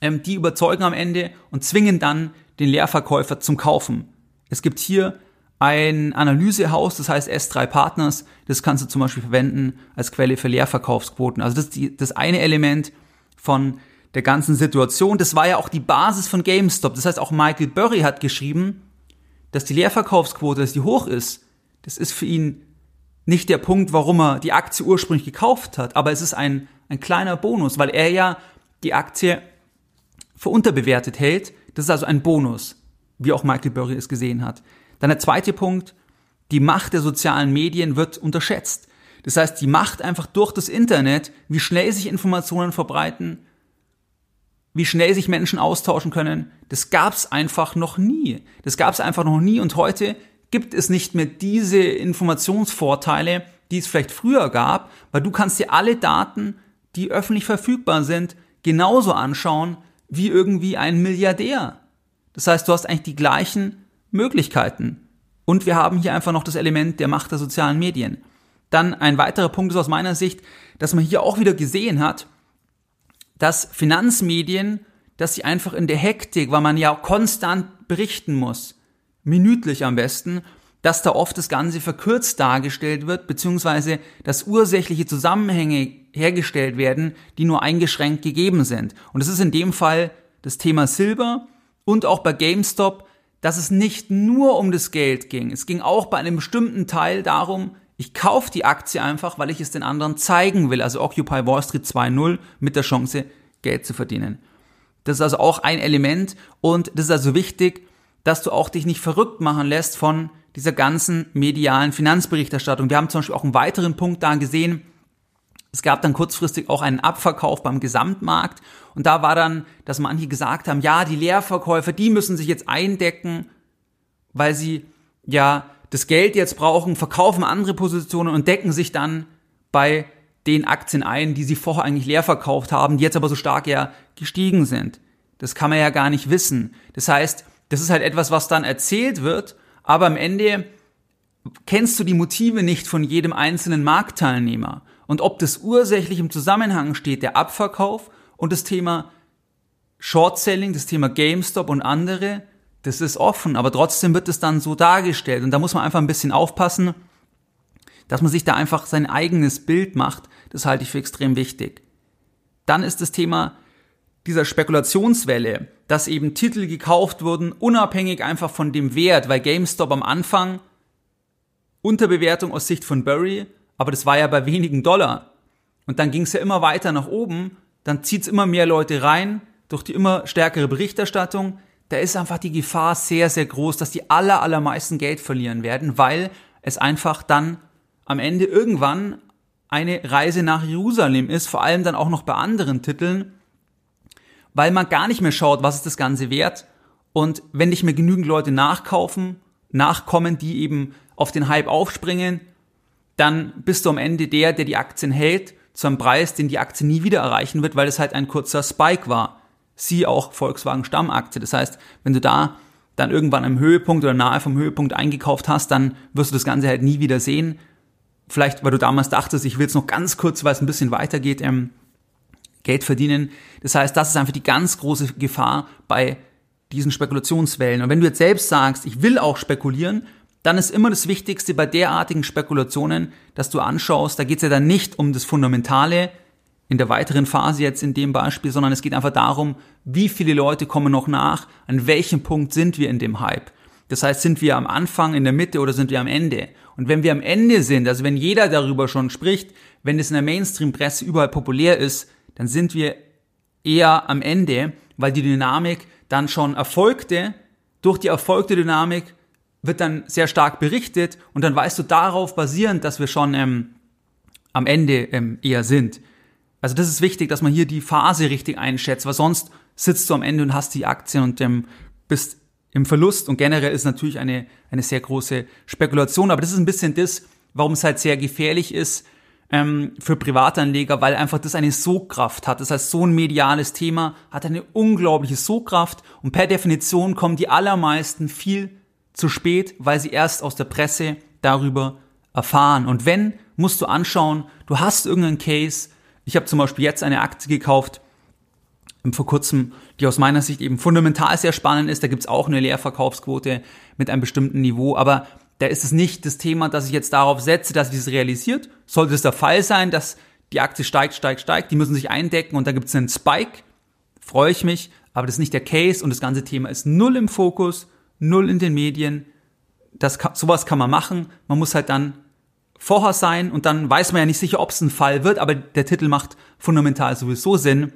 ähm, die überzeugen am Ende und zwingen dann den Leerverkäufer zum Kaufen. Es gibt hier ein Analysehaus, das heißt S3 Partners, das kannst du zum Beispiel verwenden als Quelle für Leerverkaufsquoten. Also das ist die, das eine Element von der ganzen Situation. Das war ja auch die Basis von GameStop. Das heißt, auch Michael Burry hat geschrieben, dass die Leerverkaufsquote, dass die hoch ist, das ist für ihn nicht der Punkt, warum er die Aktie ursprünglich gekauft hat, aber es ist ein, ein kleiner Bonus, weil er ja die Aktie für unterbewertet hält. Das ist also ein Bonus, wie auch Michael Burry es gesehen hat. Dann der zweite Punkt, die Macht der sozialen Medien wird unterschätzt. Das heißt, die Macht einfach durch das Internet, wie schnell sich Informationen verbreiten, wie schnell sich Menschen austauschen können, das gab's einfach noch nie. Das gab's einfach noch nie und heute gibt es nicht mehr diese Informationsvorteile, die es vielleicht früher gab, weil du kannst dir alle Daten, die öffentlich verfügbar sind, genauso anschauen wie irgendwie ein Milliardär. Das heißt, du hast eigentlich die gleichen Möglichkeiten. Und wir haben hier einfach noch das Element der Macht der sozialen Medien. Dann ein weiterer Punkt ist aus meiner Sicht, dass man hier auch wieder gesehen hat, dass Finanzmedien, dass sie einfach in der Hektik, weil man ja konstant berichten muss, minütlich am besten, dass da oft das Ganze verkürzt dargestellt wird, beziehungsweise dass ursächliche Zusammenhänge hergestellt werden, die nur eingeschränkt gegeben sind. Und das ist in dem Fall das Thema Silber und auch bei GameStop, dass es nicht nur um das Geld ging. Es ging auch bei einem bestimmten Teil darum, ich kaufe die Aktie einfach, weil ich es den anderen zeigen will. Also Occupy Wall Street 2.0 mit der Chance, Geld zu verdienen. Das ist also auch ein Element und das ist also wichtig, dass du auch dich nicht verrückt machen lässt von dieser ganzen medialen Finanzberichterstattung. Wir haben zum Beispiel auch einen weiteren Punkt da gesehen. Es gab dann kurzfristig auch einen Abverkauf beim Gesamtmarkt und da war dann, dass manche gesagt haben, ja, die Leerverkäufer, die müssen sich jetzt eindecken, weil sie ja das Geld jetzt brauchen, verkaufen andere Positionen und decken sich dann bei den Aktien ein, die sie vorher eigentlich leer verkauft haben, die jetzt aber so stark ja gestiegen sind. Das kann man ja gar nicht wissen. Das heißt, das ist halt etwas, was dann erzählt wird, aber am Ende kennst du die Motive nicht von jedem einzelnen Marktteilnehmer. Und ob das ursächlich im Zusammenhang steht, der Abverkauf und das Thema Short Selling, das Thema GameStop und andere, das ist offen, aber trotzdem wird es dann so dargestellt. Und da muss man einfach ein bisschen aufpassen, dass man sich da einfach sein eigenes Bild macht. Das halte ich für extrem wichtig. Dann ist das Thema dieser Spekulationswelle, dass eben Titel gekauft wurden, unabhängig einfach von dem Wert, weil GameStop am Anfang Unterbewertung aus Sicht von Burry, aber das war ja bei wenigen Dollar. Und dann ging es ja immer weiter nach oben, dann zieht es immer mehr Leute rein durch die immer stärkere Berichterstattung. Da ist einfach die Gefahr sehr, sehr groß, dass die aller, allermeisten Geld verlieren werden, weil es einfach dann am Ende irgendwann eine Reise nach Jerusalem ist, vor allem dann auch noch bei anderen Titeln, weil man gar nicht mehr schaut, was ist das Ganze wert. Und wenn nicht mehr genügend Leute nachkaufen, nachkommen, die eben auf den Hype aufspringen, dann bist du am Ende der, der die Aktien hält, zu einem Preis, den die Aktie nie wieder erreichen wird, weil es halt ein kurzer Spike war. Sie auch Volkswagen Stammaktie. Das heißt, wenn du da dann irgendwann am Höhepunkt oder nahe vom Höhepunkt eingekauft hast, dann wirst du das Ganze halt nie wieder sehen. Vielleicht, weil du damals dachtest, ich will jetzt noch ganz kurz, weil es ein bisschen weitergeht, ähm, Geld verdienen. Das heißt, das ist einfach die ganz große Gefahr bei diesen Spekulationswellen. Und wenn du jetzt selbst sagst, ich will auch spekulieren, dann ist immer das Wichtigste bei derartigen Spekulationen, dass du anschaust, da geht es ja dann nicht um das Fundamentale in der weiteren Phase jetzt in dem Beispiel, sondern es geht einfach darum, wie viele Leute kommen noch nach, an welchem Punkt sind wir in dem Hype. Das heißt, sind wir am Anfang, in der Mitte oder sind wir am Ende? Und wenn wir am Ende sind, also wenn jeder darüber schon spricht, wenn es in der Mainstream-Presse überall populär ist, dann sind wir eher am Ende, weil die Dynamik dann schon erfolgte. Durch die erfolgte Dynamik wird dann sehr stark berichtet und dann weißt du darauf basierend, dass wir schon ähm, am Ende ähm, eher sind. Also das ist wichtig, dass man hier die Phase richtig einschätzt, weil sonst sitzt du am Ende und hast die Aktien und ähm, bist im Verlust und generell ist natürlich eine, eine sehr große Spekulation, aber das ist ein bisschen das, warum es halt sehr gefährlich ist, ähm, für Privatanleger, weil einfach das eine Sogkraft hat. Das heißt, so ein mediales Thema hat eine unglaubliche Sogkraft und per Definition kommen die allermeisten viel zu spät, weil sie erst aus der Presse darüber erfahren. Und wenn, musst du anschauen, du hast irgendeinen Case. Ich habe zum Beispiel jetzt eine Aktie gekauft, vor kurzem, die aus meiner Sicht eben fundamental sehr spannend ist. Da gibt's auch eine Leerverkaufsquote mit einem bestimmten Niveau. Aber da ist es nicht das Thema, dass ich jetzt darauf setze, dass sich das realisiert. Sollte es der Fall sein, dass die Aktie steigt, steigt, steigt, die müssen sich eindecken und da gibt es einen Spike, freue ich mich, aber das ist nicht der Case und das ganze Thema ist null im Fokus, null in den Medien. Das kann, sowas kann man machen. Man muss halt dann vorher sein und dann weiß man ja nicht sicher, ob es ein Fall wird, aber der Titel macht fundamental sowieso Sinn.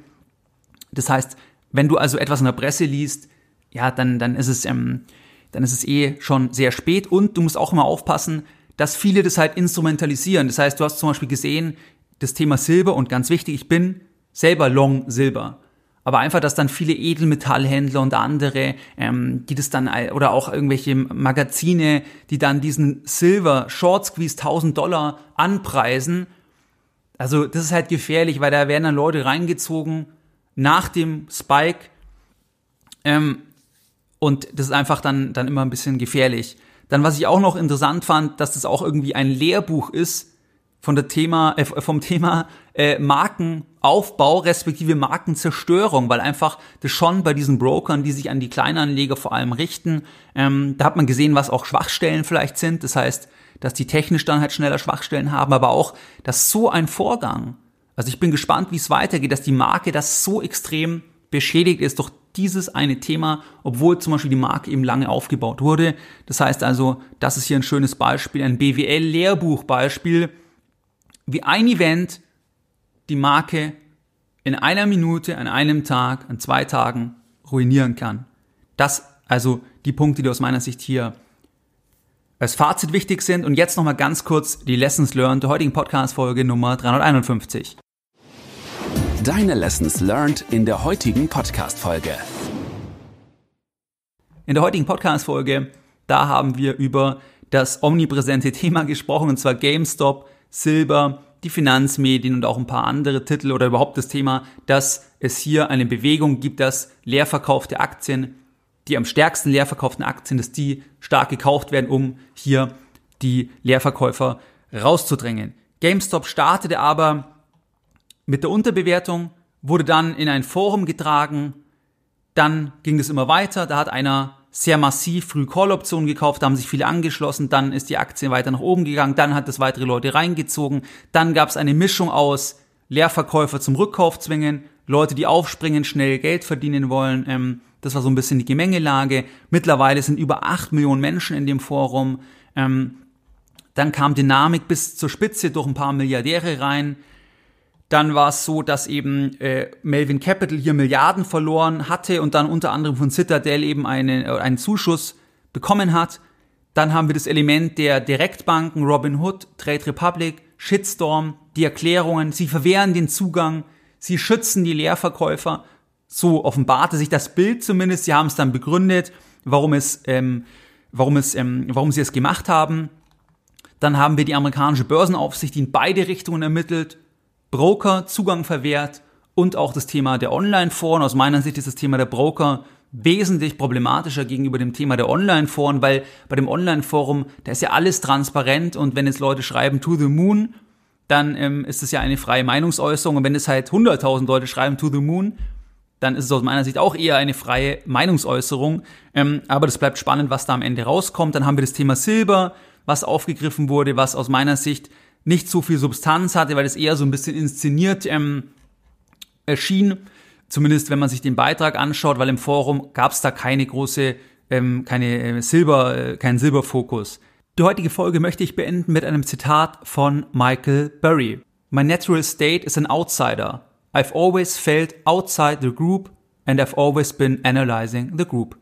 Das heißt, wenn du also etwas in der Presse liest, ja, dann, dann ist es ähm, dann ist es eh schon sehr spät und du musst auch immer aufpassen, dass viele das halt instrumentalisieren. Das heißt, du hast zum Beispiel gesehen, das Thema Silber und ganz wichtig, ich bin selber Long Silber. Aber einfach, dass dann viele Edelmetallhändler und andere, ähm, die das dann, oder auch irgendwelche Magazine, die dann diesen Silver Short Squeeze 1000 Dollar anpreisen. Also, das ist halt gefährlich, weil da werden dann Leute reingezogen nach dem Spike, ähm, und das ist einfach dann, dann immer ein bisschen gefährlich. Dann, was ich auch noch interessant fand, dass das auch irgendwie ein Lehrbuch ist, von der Thema, äh, vom Thema äh, Markenaufbau respektive Markenzerstörung, weil einfach das schon bei diesen Brokern, die sich an die Kleinanleger vor allem richten, ähm, da hat man gesehen, was auch Schwachstellen vielleicht sind. Das heißt, dass die technisch dann halt schneller Schwachstellen haben, aber auch, dass so ein Vorgang, also ich bin gespannt, wie es weitergeht, dass die Marke das so extrem beschädigt ist durch dieses eine Thema, obwohl zum Beispiel die Marke eben lange aufgebaut wurde. Das heißt also, das ist hier ein schönes Beispiel, ein BWL-Lehrbuchbeispiel, wie ein Event die Marke in einer Minute, an einem Tag, an zwei Tagen ruinieren kann. Das also die Punkte, die aus meiner Sicht hier als Fazit wichtig sind. Und jetzt nochmal ganz kurz die Lessons Learned der heutigen Podcast-Folge Nummer 351. Deine Lessons Learned in der heutigen Podcast-Folge. In der heutigen Podcast-Folge, da haben wir über das omnipräsente Thema gesprochen, und zwar GameStop, Silber, die Finanzmedien und auch ein paar andere Titel oder überhaupt das Thema, dass es hier eine Bewegung gibt, dass leerverkaufte Aktien, die am stärksten leerverkauften Aktien, dass die stark gekauft werden, um hier die Leerverkäufer rauszudrängen. GameStop startete aber mit der Unterbewertung, wurde dann in ein Forum getragen, dann ging es immer weiter, da hat einer sehr massiv früh Call-Optionen gekauft, da haben sich viele angeschlossen, dann ist die Aktie weiter nach oben gegangen, dann hat es weitere Leute reingezogen, dann gab es eine Mischung aus Leerverkäufer zum Rückkauf zwingen, Leute, die aufspringen, schnell Geld verdienen wollen, ähm, das war so ein bisschen die Gemengelage. Mittlerweile sind über acht Millionen Menschen in dem Forum. Ähm, dann kam Dynamik bis zur Spitze durch ein paar Milliardäre rein. Dann war es so, dass eben äh, Melvin Capital hier Milliarden verloren hatte und dann unter anderem von Citadel eben eine, äh, einen Zuschuss bekommen hat. Dann haben wir das Element der Direktbanken, Robinhood, Trade Republic, Shitstorm, die Erklärungen, sie verwehren den Zugang, sie schützen die Leerverkäufer. So offenbarte sich das Bild zumindest. Sie haben es dann begründet, warum es, ähm, warum es, ähm, warum sie es gemacht haben. Dann haben wir die amerikanische Börsenaufsicht, die in beide Richtungen ermittelt. Broker Zugang verwehrt und auch das Thema der Online-Foren. Aus meiner Sicht ist das Thema der Broker wesentlich problematischer gegenüber dem Thema der Online-Foren, weil bei dem Online-Forum, da ist ja alles transparent und wenn jetzt Leute schreiben to the moon, dann ähm, ist es ja eine freie Meinungsäußerung und wenn es halt 100.000 Leute schreiben to the moon, dann ist es aus meiner Sicht auch eher eine freie Meinungsäußerung. Ähm, aber das bleibt spannend, was da am Ende rauskommt. Dann haben wir das Thema Silber, was aufgegriffen wurde, was aus meiner Sicht nicht so viel Substanz hatte, weil es eher so ein bisschen inszeniert ähm, erschien. Zumindest wenn man sich den Beitrag anschaut, weil im Forum gab es da keine große, ähm, keine äh, Silber, äh, keinen Silberfokus. Die heutige Folge möchte ich beenden mit einem Zitat von Michael Burry. My natural state is an outsider. I've always felt outside the group and I've always been analyzing the group.